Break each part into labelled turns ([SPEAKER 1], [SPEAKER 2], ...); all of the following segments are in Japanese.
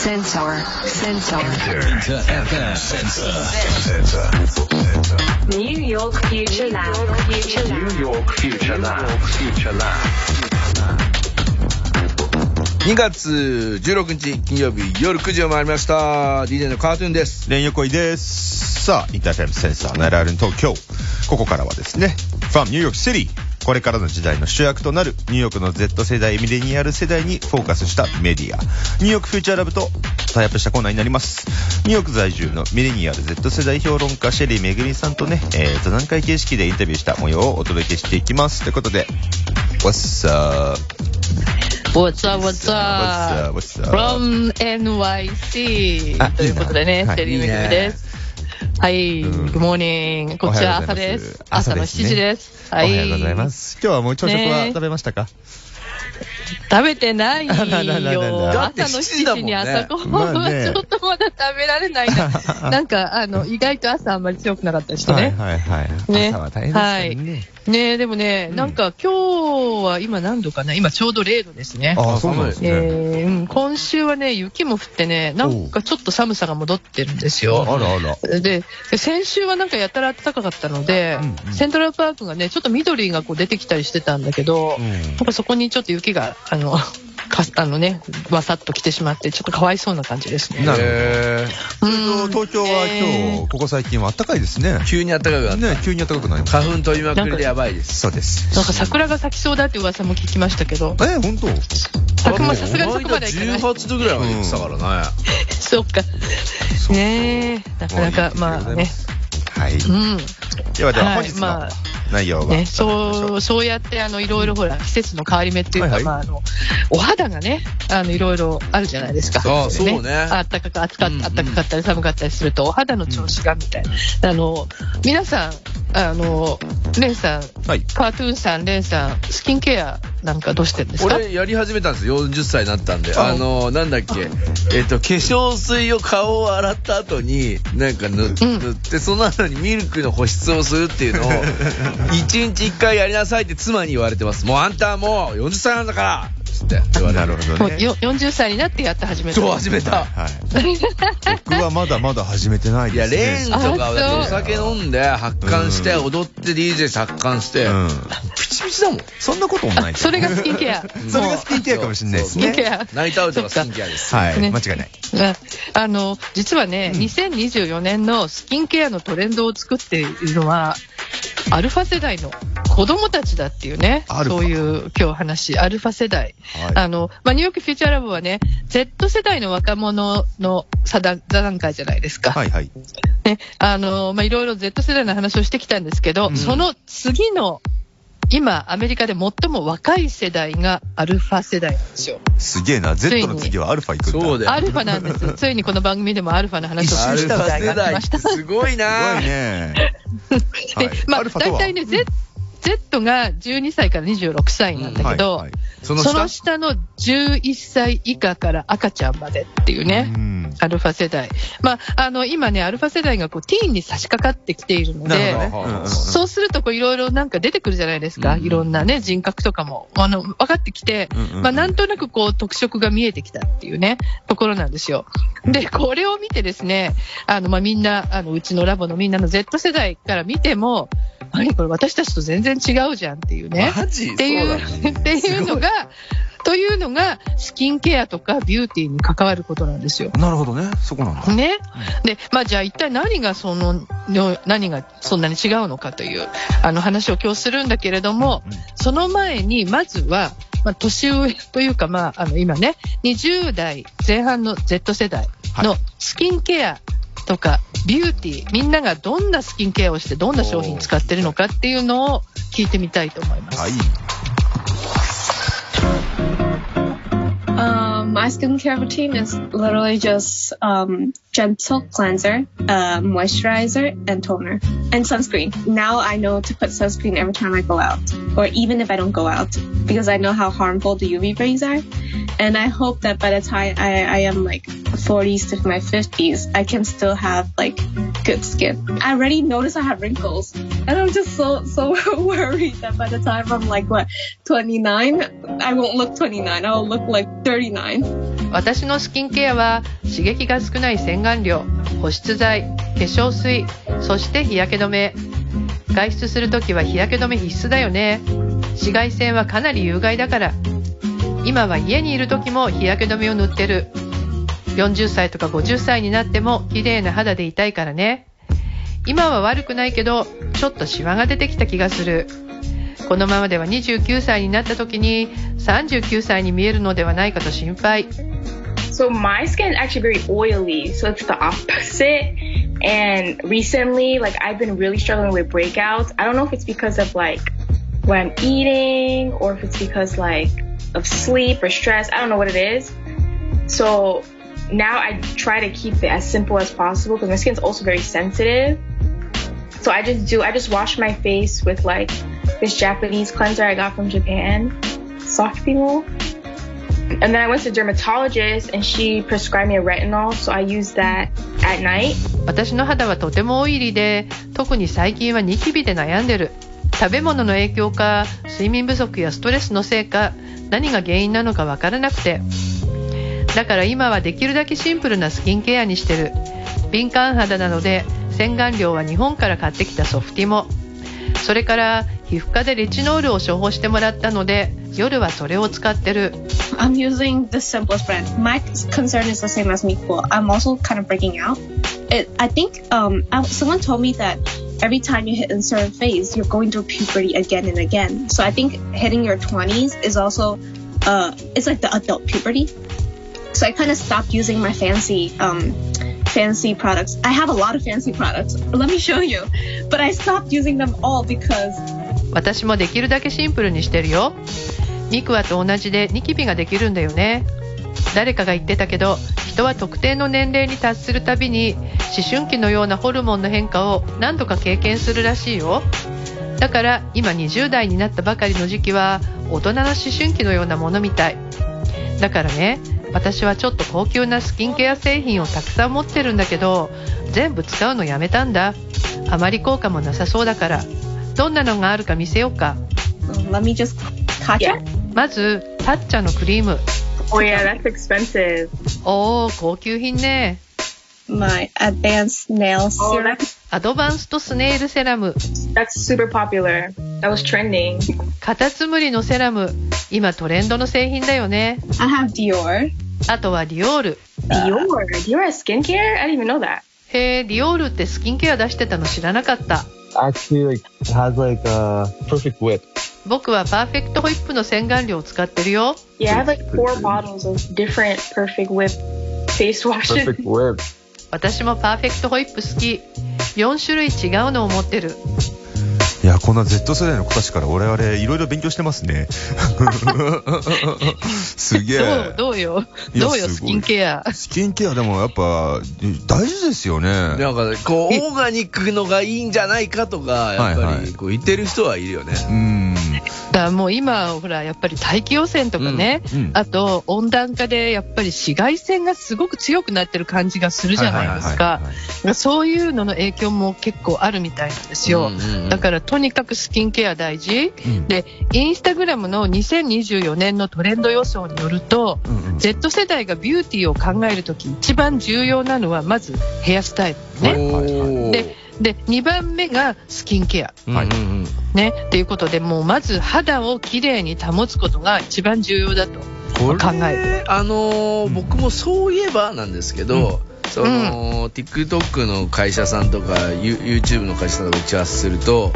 [SPEAKER 1] Sensor. Sensor.
[SPEAKER 2] Inter FM Sensor.
[SPEAKER 1] New York Future Lab. Future Lab.
[SPEAKER 2] New York Future Lab. Future Lab.
[SPEAKER 3] 2月16日金曜日夜9時を回りました DJ のカートゥーンです
[SPEAKER 4] 連横井です。さあ、インターフェムセンサーの LR 東京。ここからはですね、from New York City。これからの時代の主役となるニューヨークの Z 世代、ミレニアル世代にフォーカスしたメディア。ニューヨークフューチャーラブとタイアップしたコーナーになります。ニューヨーク在住のミレニアル Z 世代評論家シェリーめぐみさんとね、えー、座談会形式でインタビューした模様をお届けしていきます。ということで、What's up?
[SPEAKER 5] What's up, what's
[SPEAKER 4] What's
[SPEAKER 5] up?
[SPEAKER 4] up? What's up?
[SPEAKER 5] from NYC
[SPEAKER 4] あ
[SPEAKER 5] ということでね、シェリーめぐみです。はい、
[SPEAKER 4] うん
[SPEAKER 5] Good morning. こっちは朝
[SPEAKER 4] おはようござい
[SPEAKER 5] で
[SPEAKER 4] ます
[SPEAKER 5] す。朝の7時です。は。
[SPEAKER 4] おはいようございます。今日はもう朝食は
[SPEAKER 5] ね
[SPEAKER 4] 食べましたか、
[SPEAKER 5] 食べてないよ。朝の
[SPEAKER 3] 7時だ
[SPEAKER 5] 7時
[SPEAKER 3] もんね
[SPEAKER 5] に朝ごはん
[SPEAKER 4] まあ
[SPEAKER 5] は
[SPEAKER 4] ね
[SPEAKER 5] ちょっとまだ食べられないな。なんか、あの、意外と朝あんまり強くなかったりしてね。
[SPEAKER 4] はいはいはい。
[SPEAKER 5] ね
[SPEAKER 4] 朝は大変ですね。
[SPEAKER 5] ねでもね、
[SPEAKER 4] うん
[SPEAKER 5] なんか今日は今何度かな？今ちょうど0度ですね。
[SPEAKER 4] ああ、そうなんですね。
[SPEAKER 5] えーうん今週はね、雪も降ってね、なんかちょっと寒さが戻ってるんですよ。
[SPEAKER 4] あらあら。
[SPEAKER 5] で、で先週はなんかやたら暖かかったので、
[SPEAKER 4] うんうん
[SPEAKER 5] セントラルパークがね、ちょっと緑がこう出てきたりしてたんだけど、
[SPEAKER 4] うん
[SPEAKER 5] なんかそこにちょっと雪が、あの、かあのね、わさっと来てしまって、ちょっとかわいそうな感じですね。
[SPEAKER 4] なるほど東京は今日、ここ最近は暖かいですね
[SPEAKER 3] ー。急に暖かくなった
[SPEAKER 4] ね、急に暖かくなりました。
[SPEAKER 3] 花粉飛びまくりでやばいです
[SPEAKER 4] そうです。
[SPEAKER 5] なんか桜が咲きそうだって噂も聞きましたけど、
[SPEAKER 4] え、本当？
[SPEAKER 5] 桜もさすがにそこまではいかない。
[SPEAKER 3] 18度ぐらいまで行ってたからね
[SPEAKER 5] そっか。ねえ、なかなか、まあね。
[SPEAKER 4] はい。
[SPEAKER 5] うん。
[SPEAKER 4] ではでは
[SPEAKER 5] はい
[SPEAKER 4] 本日の
[SPEAKER 5] まあ
[SPEAKER 4] 内容は。
[SPEAKER 5] ね、そう、そうやって、あの、いろいろほら、季節の変わり目っていうか、
[SPEAKER 4] はいはい
[SPEAKER 5] まあ、あの、お肌がね、あの、いろいろあるじゃないですか。
[SPEAKER 3] そうそうね
[SPEAKER 5] あったかく、暑か
[SPEAKER 3] うんうん
[SPEAKER 5] あったかかったり寒かったりすると、お肌の調子がみたいな。あの、皆さん、あの、レンさん、
[SPEAKER 4] はい。
[SPEAKER 5] カートゥーンさん、レンさん、スキンケアなんかどうしてるんですか？
[SPEAKER 3] 俺やり始めたんですよ。40歳になったんで。
[SPEAKER 5] あ。
[SPEAKER 3] あのなんだっけ。えっと化粧水を顔を洗った後になんか塗
[SPEAKER 5] ん。
[SPEAKER 3] 塗ってその後にミルクの保湿をするっていうのを 1日1回やりなさいって妻に言われてます。もうあんたはもう40歳なんだからつって言われる
[SPEAKER 4] なるほどね。
[SPEAKER 5] もうよ40歳になってやって始めた。
[SPEAKER 3] そう始めた
[SPEAKER 4] はい。僕はまだまだ始めてない
[SPEAKER 3] いや
[SPEAKER 4] ですね。
[SPEAKER 3] レーンとかはだってお酒飲んで発汗して
[SPEAKER 4] うん
[SPEAKER 3] 踊って DJ 発汗して
[SPEAKER 4] うん。
[SPEAKER 3] ピチピチだもん
[SPEAKER 4] そんなこともない
[SPEAKER 5] それがスキンケア。
[SPEAKER 4] それがスキンケアかもしれないですね。
[SPEAKER 5] スキンケア。
[SPEAKER 3] ナイトアウトがスキンケアです
[SPEAKER 4] はい。
[SPEAKER 5] ね
[SPEAKER 4] 間違いない。
[SPEAKER 5] ねあの、実はね、
[SPEAKER 4] うん
[SPEAKER 5] 2024年のスキンケアのトレンドを作っているのは、アルファ世代の子供たちだっていうね、そういう今日話、アルファ世代。
[SPEAKER 4] はい
[SPEAKER 5] あの、まあ、ニューヨークフューチャーラブはね、Z 世代の若者の座談座談会じゃないですか。
[SPEAKER 4] はいはい。
[SPEAKER 5] ね、あの、まあ、いろいろ Z 世代の話をしてきたんですけど、
[SPEAKER 4] うん
[SPEAKER 5] その次の、今、アメリカで最も若い世代がアルファ世代なんですよ。
[SPEAKER 4] すげえな。Z
[SPEAKER 5] に
[SPEAKER 4] の次はアルファ行くんだ。
[SPEAKER 3] そうだよ
[SPEAKER 5] アルファなんです。ついにこの番組でもアルファの話をす
[SPEAKER 3] アルフ
[SPEAKER 5] る機会
[SPEAKER 3] ァ世代
[SPEAKER 5] がありました。
[SPEAKER 3] すごい
[SPEAKER 4] す
[SPEAKER 3] な
[SPEAKER 4] ごいね。
[SPEAKER 5] で、
[SPEAKER 4] はい
[SPEAKER 5] まあ、大体ね、Z、Z が12歳から26歳なんだけど、
[SPEAKER 4] はいはい
[SPEAKER 3] その
[SPEAKER 5] その
[SPEAKER 3] 下
[SPEAKER 5] 下の11歳以下から赤ちゃんまでっていうね、
[SPEAKER 4] うん
[SPEAKER 5] アルファ世代。まあ、あの、今ね、アルファ世代がこう、ティーンに差し掛かってきているので、
[SPEAKER 4] ね。
[SPEAKER 5] そうすると、こう、いろいろなんか出てくるじゃないですか。
[SPEAKER 3] うん
[SPEAKER 5] いろんなね、人格とかも、あの、分かってきて、まあ、なんとなくこう、特色が見えてきたっていうね、ところなんですよ。で、これを見てですね、あの、まあ、みんな、あの、うちのラボのみんなの Z 世代から見ても、何これ私たちと全然違うじゃんっていうね。
[SPEAKER 3] マジ？
[SPEAKER 5] っていう、
[SPEAKER 3] ね
[SPEAKER 5] っていうのが、というのが、スキンケアとかビューティーに関わることなんですよ。
[SPEAKER 4] なるほどね。そこなんだ。
[SPEAKER 5] ね。で、まあじゃあ一体何がその、の何がそんなに違うのかという、あの話を今日するんだけれども、
[SPEAKER 4] うん
[SPEAKER 5] その前に、まずは、まあ年上というか、まあ、あの今ね、20代前半の Z 世代のスキンケアとかビューティー、みんながどんなスキンケアをしてどんな商品使ってるのかっていうのを聞いてみたいと思います。
[SPEAKER 4] はい。
[SPEAKER 6] Um, my skincare routine is literally just um, gentle cleanser, uh, moisturizer, and toner, and sunscreen. Now I know to put sunscreen every time I go out, or even if I don't go out, because I know how harmful the UV rays are. And I hope that by the time I, I am like 40s to my 50s, I can still have like good skin. I already notice I have wrinkles, and I'm just so so worried that by the time I'm like what 29, I won't look 29. I'll look like 39.
[SPEAKER 5] 私のスキンケアは刺激が少ない洗 顔料保湿剤化粧水そして日焼け止め。外出するときは日焼け止め必須だよね。紫外線はかなり有害だから。今は家にいる時も日焼け止めを塗ってる。40歳とか50歳になっても綺麗な肌でいたいからね。今は悪くないけどちょっとシワが出てきた気がする。このままでは29歳になった時に39歳に見えるのではないかと心配。
[SPEAKER 7] So my skin is actually very oily, so it's the opposite. And recently, like I've been really struggling with breakouts. I don't know if it's because of like what I'm eating or if it's because like of sleep or stress. I don't know what it is. So now I try to keep it as simple as possible because my skin's also very sensitive. So I just do, I just wash my face with like this Japanese cleanser I got from Japan, Soft People. And then I went to a dermatologist and she prescribed me a retinol, so I used that at night.
[SPEAKER 5] 私の肌はとてもオイリーで特に最近はニキビで悩んでる。食べ物の影響か睡眠不足やストレスのせいか何が原因なのかわからなくて。だから今はできるだけシンプルなスキンケアにしてる。敏感肌なので洗顔料は日本から買ってきたソフティモ。それから皮膚科でレチノールを処方してもらったので夜はそれを使ってる
[SPEAKER 6] I'm using the simplest brand. My concern is the same as Miko. I'm also kind of breaking out. It, I think um, someone told me that every time you hit a certain phase, you're going through puberty again and again. So I think hitting your 20s is also, uh, it's like the adult puberty. So I kind of stopped using my fancy, um, fancy products. I have a lot of fancy products. Let me show you. But I stopped using them all because
[SPEAKER 5] 私もできるだけシンプルにしてるよミクワと同じでニキビができるんだよね誰かが言ってたけど人は特定の年齢に達するたびに思春期のようなホルモンの変化を何度か経験するらしいよだから今20代になったばかりの時期は大人の思春期のようなものみたいだからね私はちょっと高級なスキンケア製品をたくさん持ってるんだけど全部使うのやめたんだあまり効果もなさそうだからどんなのがあるか見せようか
[SPEAKER 6] um, let me just
[SPEAKER 7] Yeah.
[SPEAKER 6] it.
[SPEAKER 5] まずタッチャのクリーム
[SPEAKER 7] Oh yeah, that's expensive.
[SPEAKER 5] おー高級品ね
[SPEAKER 6] My advanced nail
[SPEAKER 7] Oh,
[SPEAKER 6] serum.
[SPEAKER 5] アドバンストスネイルセラム
[SPEAKER 7] that's super popular. That was trending.
[SPEAKER 5] カタツムリのセラム今トレンドの製品だよね
[SPEAKER 6] I have Dior.
[SPEAKER 5] あとはディオール
[SPEAKER 7] Dior. Dior has skincare? I didn't even know that.
[SPEAKER 5] へえディオールってスキンケア出してたの知らなかった
[SPEAKER 8] actually like has like a perfect whip.
[SPEAKER 5] 僕はパーフェクトホイップの洗顔料を使ってるよ
[SPEAKER 7] Yeah, I have like four bottles of different Perfect Whip face washes.
[SPEAKER 8] Perfect whip.
[SPEAKER 5] 私もパーフェクトホイップ好き4種類違うのを持ってる
[SPEAKER 4] いや、こんな Z 世代の子たちから我々いろいろ勉強してますね。すげ
[SPEAKER 5] どう
[SPEAKER 4] え。
[SPEAKER 5] どうよどうよスキンケア
[SPEAKER 4] スキンケアでもやっぱ大事ですよね。
[SPEAKER 3] なんかこうオーガニックのがいいんじゃないかとかやっぱ
[SPEAKER 4] はいはい
[SPEAKER 3] りこう言ってる人はいるよね。
[SPEAKER 4] うん。
[SPEAKER 5] だからもう今ほらやっぱり大気汚染とかね、
[SPEAKER 4] うんうん。
[SPEAKER 5] あと温暖化でやっぱり紫外線がすごく強くなってる感じがするじゃないですか。そういうのの影響も結構あるみたいなんですよ、だからとにかくスキンケア大事、
[SPEAKER 4] うん。
[SPEAKER 5] でインスタグラムの2024年のトレンド予想によると、
[SPEAKER 4] うんうん。
[SPEAKER 5] Z 世代がビューティーを考えるとき一番重要なのはまずヘアスタイルね、で2番目がスキンケア。
[SPEAKER 3] はいうんうん。
[SPEAKER 5] ね、っていうことでもうまず肌をきれいに保つことが一番重要だと。
[SPEAKER 3] これ
[SPEAKER 5] 考え
[SPEAKER 3] あのー僕もそういえばなんですけど、その、TikTok の会社さんとか You- YouTube の会社さんとか打ち合わせすると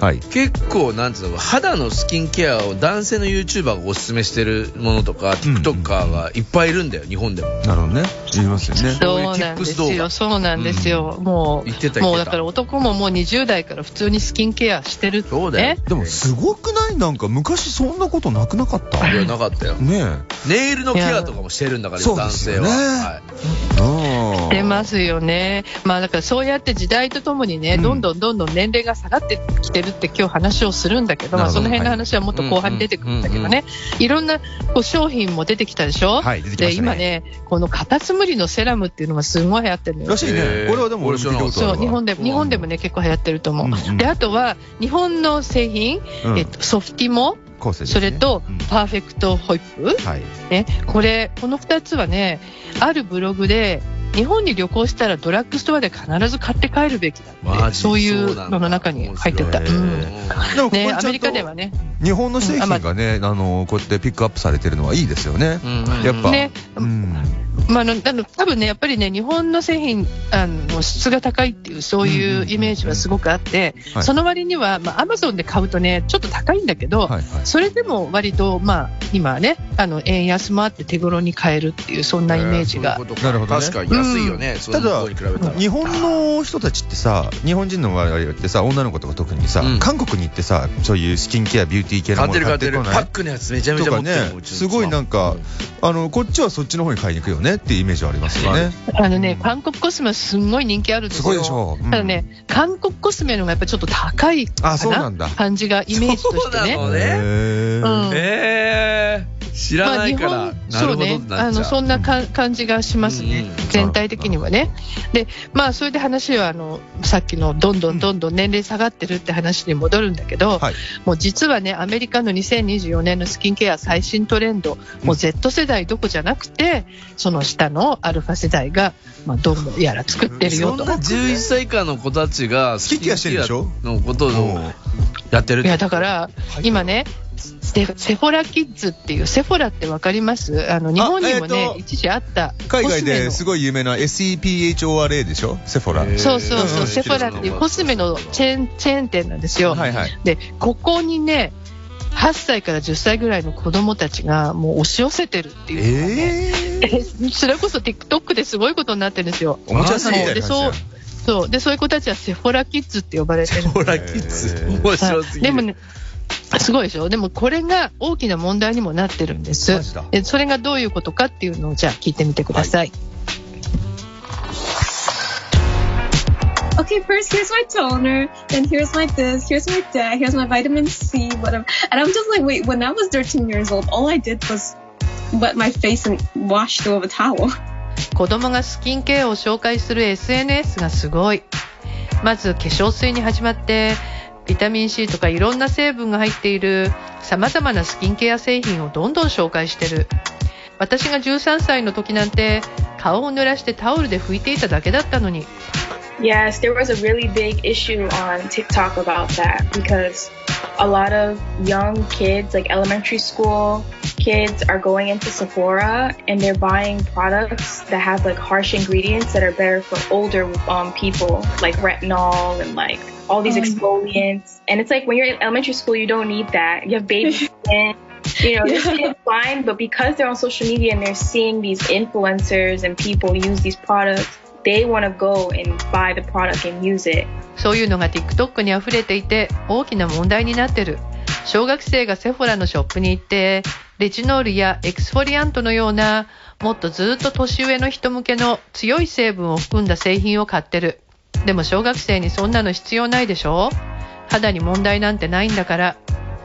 [SPEAKER 4] はい。
[SPEAKER 3] 結構なんつうの肌のスキンケアを男性の YouTuber がおすすめしてるものとか、TikToker がいっぱいいるんだよ日本でも。
[SPEAKER 4] なるほどね。言いますよ。ね。
[SPEAKER 5] そうなんですよ。
[SPEAKER 3] 画
[SPEAKER 5] そうなんですよ、も
[SPEAKER 3] 言ってた
[SPEAKER 5] う
[SPEAKER 3] 言ってた。
[SPEAKER 5] もうだから男ももう20代から普通にスキンケアしてる
[SPEAKER 3] そうだよ。
[SPEAKER 5] ね
[SPEAKER 4] でもすごくない？なんか昔そんなことなくなかった？
[SPEAKER 3] いやなかったよ。
[SPEAKER 4] ね
[SPEAKER 3] ネイルのケアとかもしてるんだから
[SPEAKER 4] そうで
[SPEAKER 3] 男
[SPEAKER 4] すよね。
[SPEAKER 3] 性は、はい
[SPEAKER 4] え。うん。
[SPEAKER 5] 出ますよね。まあだからそうやって時代とともにね、
[SPEAKER 4] うん
[SPEAKER 5] どんどんどんどん年齢が下がってきてるって今日話をするんだけど、まあその辺の話はもっと後半に出てくるんだけどね、いろんなこう商品も出てきたでしょ？
[SPEAKER 4] はい出てきま
[SPEAKER 5] で、今ね、このカタツムリのセラムっていうのがすごい流行ってるのよ
[SPEAKER 4] ら。しいね
[SPEAKER 3] へ。ー
[SPEAKER 4] 俺はでも俺
[SPEAKER 5] そう、日本でも、日本でもね、結構流行ってると思う。
[SPEAKER 4] うんうん
[SPEAKER 5] で、あとは、日本の製品、
[SPEAKER 4] うん
[SPEAKER 5] えっと、ソフティモ、
[SPEAKER 4] ね
[SPEAKER 5] それと
[SPEAKER 4] うん、
[SPEAKER 5] パーフェクトホイップ、
[SPEAKER 4] はい。
[SPEAKER 5] ね、これ、この2つはね、あるブログで、日本に旅行したらドラッグストアで必ず買って帰るべきだって、そういうのの中に入ってた。
[SPEAKER 4] そうん
[SPEAKER 5] ね、アメリカではね。
[SPEAKER 4] 日本の製品がね、あの、こうやってピックアップされてるのはいいですよね。やっぱ。
[SPEAKER 5] ね
[SPEAKER 4] うん。
[SPEAKER 5] まあ、あの多分ね、やっぱりね、日本の製品あの質が高いっていう、そういうイメージはすごくあって、
[SPEAKER 4] はい
[SPEAKER 5] その割には、まあ、アマゾンで買うとね、ちょっと高いんだけど、
[SPEAKER 4] はいはい。
[SPEAKER 5] それでも割と、まあ、今はね、あの円安もあって手頃に買えるっていう、そんなイメージが。
[SPEAKER 4] なるほどね
[SPEAKER 3] 確かに安いよね、うに比べたら。
[SPEAKER 4] 日本の人たちってさ、日本人の我々ってさ、女の子とか特にさ、
[SPEAKER 3] うん
[SPEAKER 4] 韓国に行ってさ、そういうスキンケア、ビューティー系のもの
[SPEAKER 3] 買ってる。パックのやつめちゃめちゃ
[SPEAKER 4] とかね
[SPEAKER 3] 持ってるもん、うちの
[SPEAKER 4] すごいなんか、あの、こっちはそっちの方に買いに行くよねっていうイメージはありますよね。
[SPEAKER 5] あのね、韓国コスメはすんごい人気あるんですよ。
[SPEAKER 4] すごいでしょ。うん
[SPEAKER 5] ただね、韓国コスメのがやっぱりちょっと高いか
[SPEAKER 4] あ、そうなんだ。
[SPEAKER 5] 感じがイメージとしてね。
[SPEAKER 3] そうなのね
[SPEAKER 5] うん
[SPEAKER 3] えー、知らないから、
[SPEAKER 5] まあ
[SPEAKER 3] なるほど
[SPEAKER 5] そう。ね。あのそんなか感じがしますね、
[SPEAKER 3] うん
[SPEAKER 5] 全体的にはね。で、まあ、それで話はあのさっきのどんどんどんどん年齢下がってるって話に戻るんだけど、
[SPEAKER 4] はい。
[SPEAKER 5] もう実はね、アメリカの2024年のスキンケア最新トレンド、もう Z 世代どこじゃなくて、その下のアルファ世代が、まあ、どうやら作ってるよと。
[SPEAKER 3] そんな。11歳以下の子たちが
[SPEAKER 4] スキンケアしてるでしょ？
[SPEAKER 3] スキンケアのことを
[SPEAKER 4] うん
[SPEAKER 3] やってる
[SPEAKER 5] いやだから、今ね、セセフォラキッズっていう、セフォラってわかります？あの日本にもね、一時あった
[SPEAKER 4] 海外ですごい有名な SEPHORA でしょ？セフォラ。
[SPEAKER 5] そうそうそう、セフォラっていうコスメのチェーンチェーン店なんですよ。
[SPEAKER 4] はいはい。
[SPEAKER 5] で、ここにね、8歳から10歳ぐらいの子供たちがもう押し寄せてるっていうね、
[SPEAKER 4] え
[SPEAKER 5] えそれこそ TikTok ですごいことになってるんですよ。
[SPEAKER 4] おもちゃ屋さんみたいな感じ
[SPEAKER 5] そうでそういう子たちはセフォラキッズって呼ばれてるんです
[SPEAKER 3] ほら、キッズ。面白すぎる。
[SPEAKER 5] でもね、すごいでしょでもこれが大きな問題にもなってるんです
[SPEAKER 4] マジだ。
[SPEAKER 5] でそれがどういうことかっていうのをじゃあ聞いてみてください。
[SPEAKER 6] okay, first here's my toner, then here's my this, here's my that, here's my vitamin C, whatever. And I'm just like, wait, when I was 13 years old, all I did was wet my face and wash through with a towel.
[SPEAKER 5] 子供がスキンケアを紹介する SNS がすごい。まず化粧水に始まって、ビタミン C とかいろんな成分が入っている様々なスキンケア製品をどんどん紹介してる。私が13歳の時なんて顔を濡らしてタオルで拭いていただけだったのに。
[SPEAKER 7] Yes, there was a really big issue on TikTok about that because a lot of young kids, like elementary school kids, are going into Sephora and they're buying products that have like harsh ingredients that are better for older um, people, like retinol and like all these exfoliants. And it's like when you're in elementary school, you don't need that. You have baby skin. You know, skin is fine, but because they're on social media and they're seeing these influencers and people use these products, they want to go and buy the product and use it.
[SPEAKER 5] そういうのが TikTok に溢れていて大きな問題になってる。小学生がセフォラのショップに行って、レチノールやエクスフォリアントのような、もっとずっと年上の人向けの強い成分を含んだ製品を買ってる。でも小学生にそんなの必要ないでしょ？肌に問題なんてないんだから。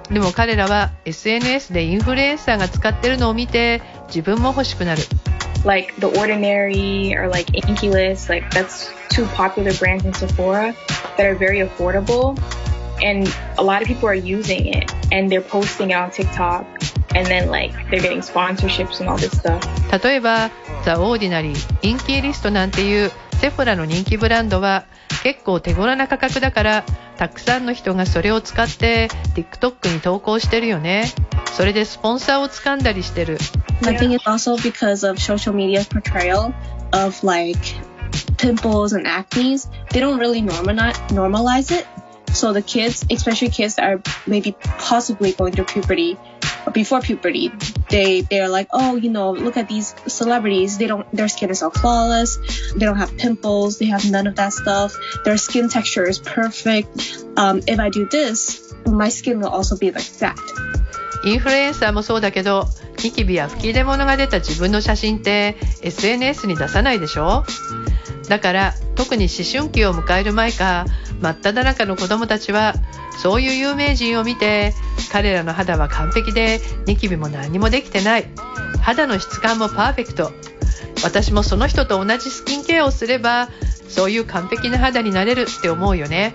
[SPEAKER 5] でも彼らは SNS でインフルエンサーが使ってるのを見て自分も欲しくなる。
[SPEAKER 7] Like The Ordinary or like Inkyless, like that's two popular brands in Sephora that are very affordable. And a lot of people are using it and they're posting it on TikTok. And then like they're getting sponsorships and all this stuff.
[SPEAKER 5] 例えば、ザ・オーディナリー、インキーリストなんていうセフォラの人気ブランドは結構手頃な価格だから、たくさんの人がそれを使って TikTok に投稿してるよね。それでスポンサーを掴んだりしてる。
[SPEAKER 6] I think it's also because of social media's portrayal of like pimples and acne. They don't really normalize normalize it. So the kids, especially kids that are maybe possibly going through puberty or before puberty, they they're like, oh, you know, look at these celebrities. They don't their skin is all flawless. They don't have pimples. They have none of that stuff. Their skin texture is perfect. Um, if I do this, my skin will also be like that.
[SPEAKER 5] インフルエンサーもそうだけど、ニキビや吹き出物が出た自分の写真って SNS に出さないでしょ？だから特に思春期を迎える前か真っ只中の子供たちはそういう有名人を見て彼らの肌は完璧でニキビも何もできてない。肌の質感もパーフェクト。私もその人と同じスキンケアをすればそういう完璧な肌になれるって思うよね。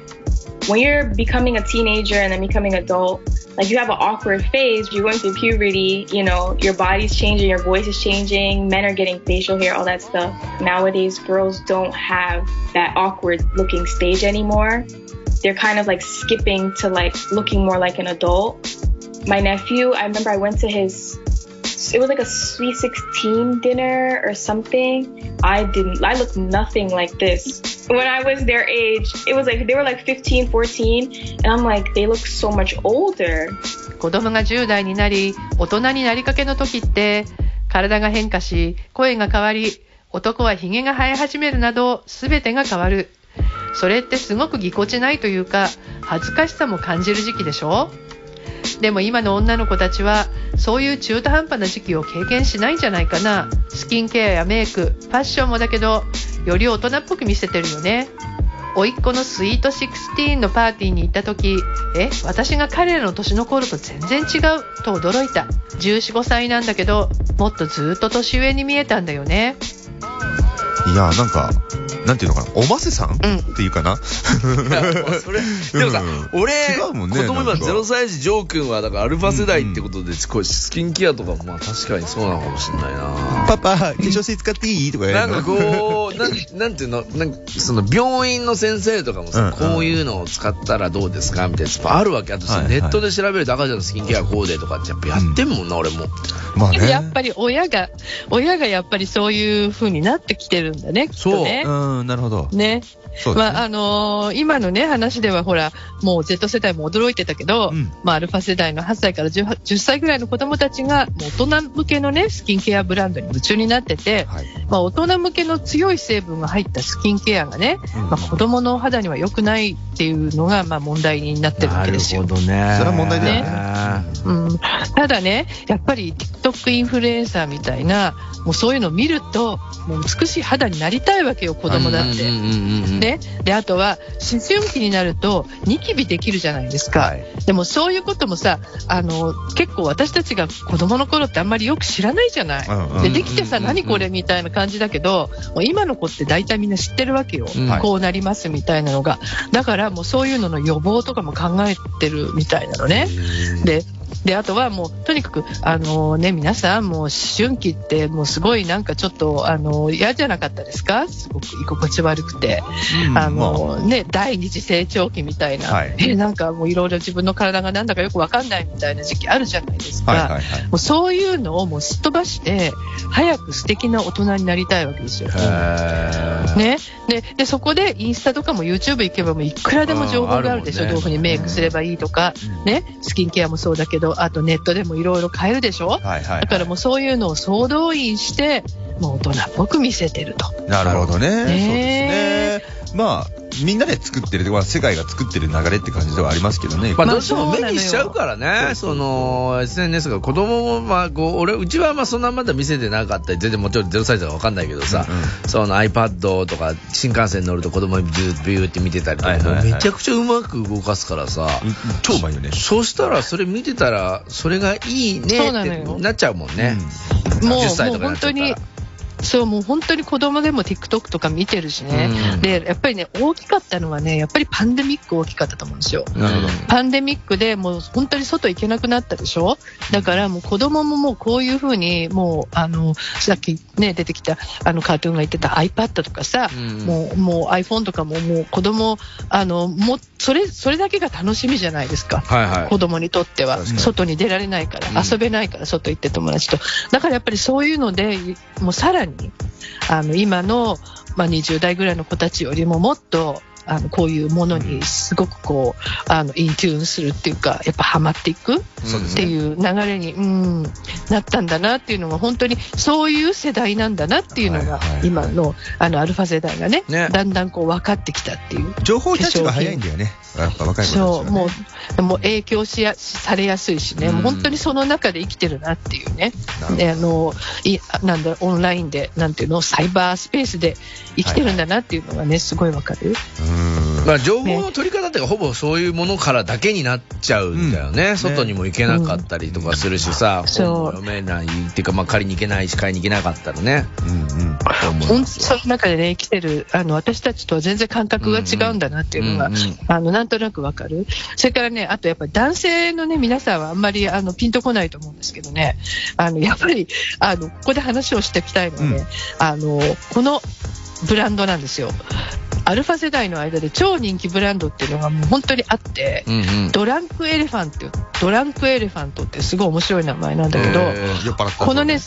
[SPEAKER 7] When you're becoming a teenager and then becoming adult, like you have an awkward phase, you're going through puberty, you know, your body's changing, your voice is changing, men are getting facial hair, all that stuff. Nowadays, girls don't have that awkward looking stage anymore. They're kind of like skipping to like looking more like an adult. My nephew, I remember I went to his it was like a sweet 16 dinner or something. I didn't, I looked nothing like this. When I was their age, it was like, they were like 15, 14, and I'm like, they look so much older.
[SPEAKER 5] 子供が10代になり大人になりかけの時って体が変化し声が変わり男はヒゲが生え始めるなど全てが変わる。それってすごくぎこちないというか恥ずかしさも感じる時期でしょ？でも今の女の子たちはそういう中途半端な時期を経験しないんじゃないかな。スキンケアやメイクファッションもだけどより大人っぽく見せてるよね。甥っ子のスイート16のパーティーに行った時え私が彼らの年の頃と全然違うと驚いた。1415歳なんだけどもっとずっと年上に見えたんだよね。
[SPEAKER 4] いや、なんか、なんていうのかな、おませさん、
[SPEAKER 5] ん。
[SPEAKER 4] っていうかな？
[SPEAKER 3] そ れでもさ、
[SPEAKER 4] うん。
[SPEAKER 3] 俺
[SPEAKER 4] 違うもんね
[SPEAKER 3] 子供今
[SPEAKER 4] なんか。
[SPEAKER 3] 0歳児ジョー君はだからアルファ世代ってことで、こうスキンケアとかもまあ確かにそうなのかもしれないな。
[SPEAKER 4] パパ、化粧水使っていい？とかやるの。
[SPEAKER 3] なんかこう、なんなんていうの、なんかその病院の先生とかもさ、こういうのを使ったらどうですか？みたいなやつあるわけ。あとさ、
[SPEAKER 4] はいはい。
[SPEAKER 3] ネットで調べると赤ちゃんのスキンケアこうでとかってやっぱやってんもんな、俺も。
[SPEAKER 4] まあね。
[SPEAKER 5] やっぱり親が親がやっぱりそういう風になってきてるんだねきっとね。
[SPEAKER 4] うん、なるほど。
[SPEAKER 5] ね
[SPEAKER 4] ね。
[SPEAKER 5] まああのー今のね話ではほらもう Z 世代も驚いてたけど、
[SPEAKER 4] うん
[SPEAKER 5] まあ、アルファ世代の8歳から 10, 10歳ぐらいの子供たちがもう大人向けのねスキンケアブランドに夢中になってて、
[SPEAKER 4] はい。
[SPEAKER 5] まあ、大人向けの強い成分が入ったスキンケアがね、
[SPEAKER 4] うん
[SPEAKER 5] まあ、子供の肌には良くないっていうのがまあ問題になってるわけですよ。
[SPEAKER 3] ね。
[SPEAKER 4] それは問題だよ
[SPEAKER 3] ね。
[SPEAKER 5] うん、ただね、やっぱり TikTok インフルエンサーみたいな、もうそういうのを見ると、もう美しい肌になりたいわけよ、子供だって。
[SPEAKER 3] うんうんうんうん。
[SPEAKER 5] ね、であとは思春期になるとニキビできるじゃないですか、
[SPEAKER 4] はい。
[SPEAKER 5] でもそういうこともさあの結構私たちが子供の頃ってあんまりよく知らないじゃない、
[SPEAKER 4] うんうん
[SPEAKER 5] でできてさ、
[SPEAKER 3] うんうん
[SPEAKER 5] 何これみたいな感じだけどもう今の子って大体みんな知ってるわけよ、
[SPEAKER 3] うん
[SPEAKER 5] こうなりますみたいなのがだからもうそういうのの予防とかも考えてるみたいなのねでであとはもうとにかくあの、ね、皆さんもう思春期ってもうすごいなんかちょっとあの嫌じゃなかったですか？すごく居心地悪くて。あのね、第二次成長期みたいな、
[SPEAKER 4] はい。
[SPEAKER 5] えなんかもういろいろ自分の体がなんだかよくわかんないみたいな時期あるじゃないですか、
[SPEAKER 4] はいはいはい。
[SPEAKER 5] もうそういうのをもうすっ飛ばして早く素敵な大人になりたいわけですよ。ね、ででそこでインスタとかも YouTube 行けばもういくらでも情報があるでしょ、
[SPEAKER 3] ね。
[SPEAKER 5] どういうふうにメイクすればいいとか、ね、スキンケアもそうだけどあとネットでもいろいろ買えるでしょ、
[SPEAKER 4] はいはいはい。
[SPEAKER 5] だからもうそういうのを総動員してもう大人っぽく見せてると。
[SPEAKER 4] なるほどね。そうです
[SPEAKER 5] ね
[SPEAKER 4] ね。まあ、みんなで作ってる、まあ世界が作ってる流れって感じではありますけどね。
[SPEAKER 5] まあ
[SPEAKER 3] まあどうしても目にしちゃうからね、その SNS が子供もまあこう俺うちはまあそんなまだ見せてなかった。り全然もちろん0歳児は分かんないけどさ、
[SPEAKER 4] うん
[SPEAKER 3] その iPad とか新幹線乗ると子供にビュービューって見てたりとか、
[SPEAKER 4] はいはいはい。
[SPEAKER 3] もうめちゃくちゃうまく動かすからさ、
[SPEAKER 4] うん超うまいよね。
[SPEAKER 3] そうしたらそれ見てたらそれがいいねってなっちゃうもんね。
[SPEAKER 5] もう
[SPEAKER 3] 10歳
[SPEAKER 5] もう
[SPEAKER 3] とかになっちゃったら。
[SPEAKER 5] 本当にそうもう本当に子供でも TikTok とか見てるしね、
[SPEAKER 3] うん
[SPEAKER 5] でやっぱりね大きかったのはねやっぱりパンデミック大きかったと思うんですよ。
[SPEAKER 3] なるほど。
[SPEAKER 5] パンデミックでもう本当に外行けなくなったでしょ？だからもう子供ももうこういうふうにもうあのさっきね出てきたあのカートゥーンが言ってた iPad とかさ、
[SPEAKER 3] うん
[SPEAKER 5] もうもう iPhone とかももう子供あのもうそれそれだけが楽しみじゃないですか。
[SPEAKER 3] はいはい。
[SPEAKER 5] 子供にとっては外に出られないから、
[SPEAKER 3] うん
[SPEAKER 5] 遊べないから外行って友達とだからやっぱりそういうのでもうさらにあの今の、まあ、20代ぐらいの子たちよりももっとあのこういうものにすごくこうあのインチューンするっていうかやっぱハマっていくっていう流れに、うん、なったんだなっていうのが本当にそういう世代なんだなっていうのが今のあのアルファ世代がね
[SPEAKER 3] ね
[SPEAKER 5] だんだんこう分かってきたっていう。
[SPEAKER 4] 情報キャッチが早いんだよね。やっぱ若い子たちはね
[SPEAKER 5] そう、もう、もう影響しや、されやすいしね、
[SPEAKER 3] うん
[SPEAKER 5] もう本当にその中で生きてるなっていうね。あの、い、なんだ、オンラインで、なんていうの、サイバースペースで生きてるんだなっていうのがね、すごいわかる。
[SPEAKER 4] うん。
[SPEAKER 3] まあ、情報の取り方っていうか、ほぼそういうものからだけになっちゃうんだよね、外にも行けなかったりとかするしさ、
[SPEAKER 5] そう。
[SPEAKER 3] 本も読めないっていうか、まあ、借りに行けないし、買いに行けなかったらね、
[SPEAKER 4] うんうん。
[SPEAKER 5] 本当その中でね、生きてる、あの、私たちとは全然感覚が違うんだなっていうのが、
[SPEAKER 3] うんうん。
[SPEAKER 5] あの、なんとなくわかる。それからね、あとやっぱり男性のね、皆さんはあんまり、あの、ピンとこないと思うんですけどね、あの、やっぱり、あの、ここで話をしておきたいのはね、
[SPEAKER 4] うん。
[SPEAKER 5] あの、このブランドなんですよ。アルファ世代の間で超人気ブランドっていうのがもう本当にあって、
[SPEAKER 3] うんうん、
[SPEAKER 5] ドランクエレファント、ドランクエレファントってすごい面白い名前なんだけど、
[SPEAKER 3] へー
[SPEAKER 5] このね、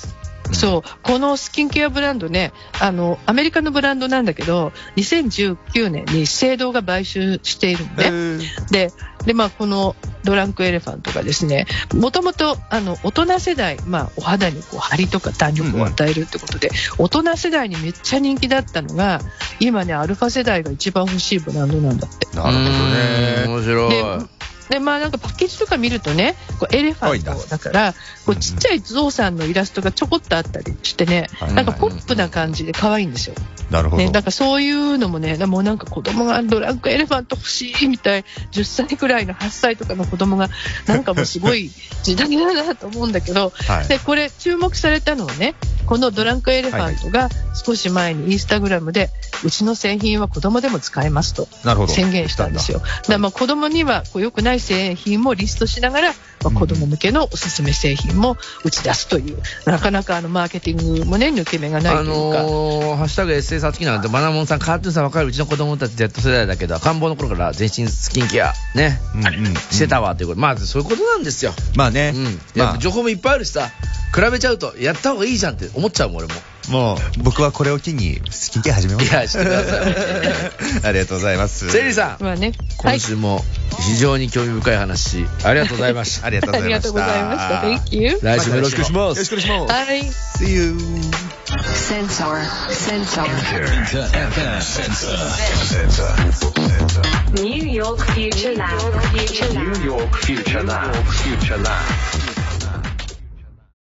[SPEAKER 5] そう、このスキンケアブランドね、あの、アメリカのブランドなんだけど、2019年に資生堂が買収しているの
[SPEAKER 4] え
[SPEAKER 5] ね。
[SPEAKER 4] ー。
[SPEAKER 5] で、で、まあ、このドランクエレファントがですね、もともと、あの、大人世代、まあ、お肌にこう、張りとか弾力を与えるってことで、大人世代にめっちゃ人気だったのが、今ね、アルファ世代が一番欲しいブランドなんだって。
[SPEAKER 4] なるほど
[SPEAKER 3] うん
[SPEAKER 4] ね。
[SPEAKER 3] 面白い。
[SPEAKER 5] でで、まあなんかパッケージとか見るとね、こうエレファントだから、こうちっちゃいゾウさんのイラストがちょこっとあったりしてね、
[SPEAKER 4] はい
[SPEAKER 5] なんかポップな感じで可愛いんですよ。
[SPEAKER 4] なるほど。
[SPEAKER 5] ね、だからそういうのもね、もうなんか子供がドランクエレファント欲しいみたい、10歳くらいの8歳とかの子供が、なんかもうすごい時代だなと思うんだけど、
[SPEAKER 4] はい
[SPEAKER 5] で、これ注目されたのはね、このドランクエレファントが少し前にインスタグラムで、うちの製品は子供でも使えますと。宣言したんですよ。だからまあ子供にはこう良くない製品もリストしながら、まあ、子供向けのおすすめ製品も打ち出すという、なかなかあのマーケティングもね、抜け目がないと
[SPEAKER 3] あ
[SPEAKER 5] いうか。
[SPEAKER 3] のー、ハッシュタグ SA さつきなんて、バナモンさん、カートゥーンさんわかるうちの子供たち Z 世代だけど、赤ん坊の頃から全身スキンケア、ね、
[SPEAKER 4] うんうん
[SPEAKER 3] してたわということ。まあ、そういうことなんですよ。
[SPEAKER 4] まあね
[SPEAKER 3] うん。。情報もいっぱいあるしさ、比べちゃうと、やった方がいいじゃんって思っちゃうもん、俺も。
[SPEAKER 4] もう、僕はこれを機にスキンケア始めます。
[SPEAKER 3] いやしてください
[SPEAKER 4] ありがとうございます。
[SPEAKER 3] セリーさん、
[SPEAKER 5] まあね、はい
[SPEAKER 3] 今。週も非常に興味深い話、ありがとうございました。
[SPEAKER 4] ありがとうございました。
[SPEAKER 5] ございました。Thank you.
[SPEAKER 3] 来週もよろしくお願いします
[SPEAKER 4] よろしくお願いします。
[SPEAKER 5] はい。
[SPEAKER 4] See you.
[SPEAKER 1] Sensor. Sensor. New York Future Lab. Future Lab.
[SPEAKER 2] New York Future Lab. Future Lab.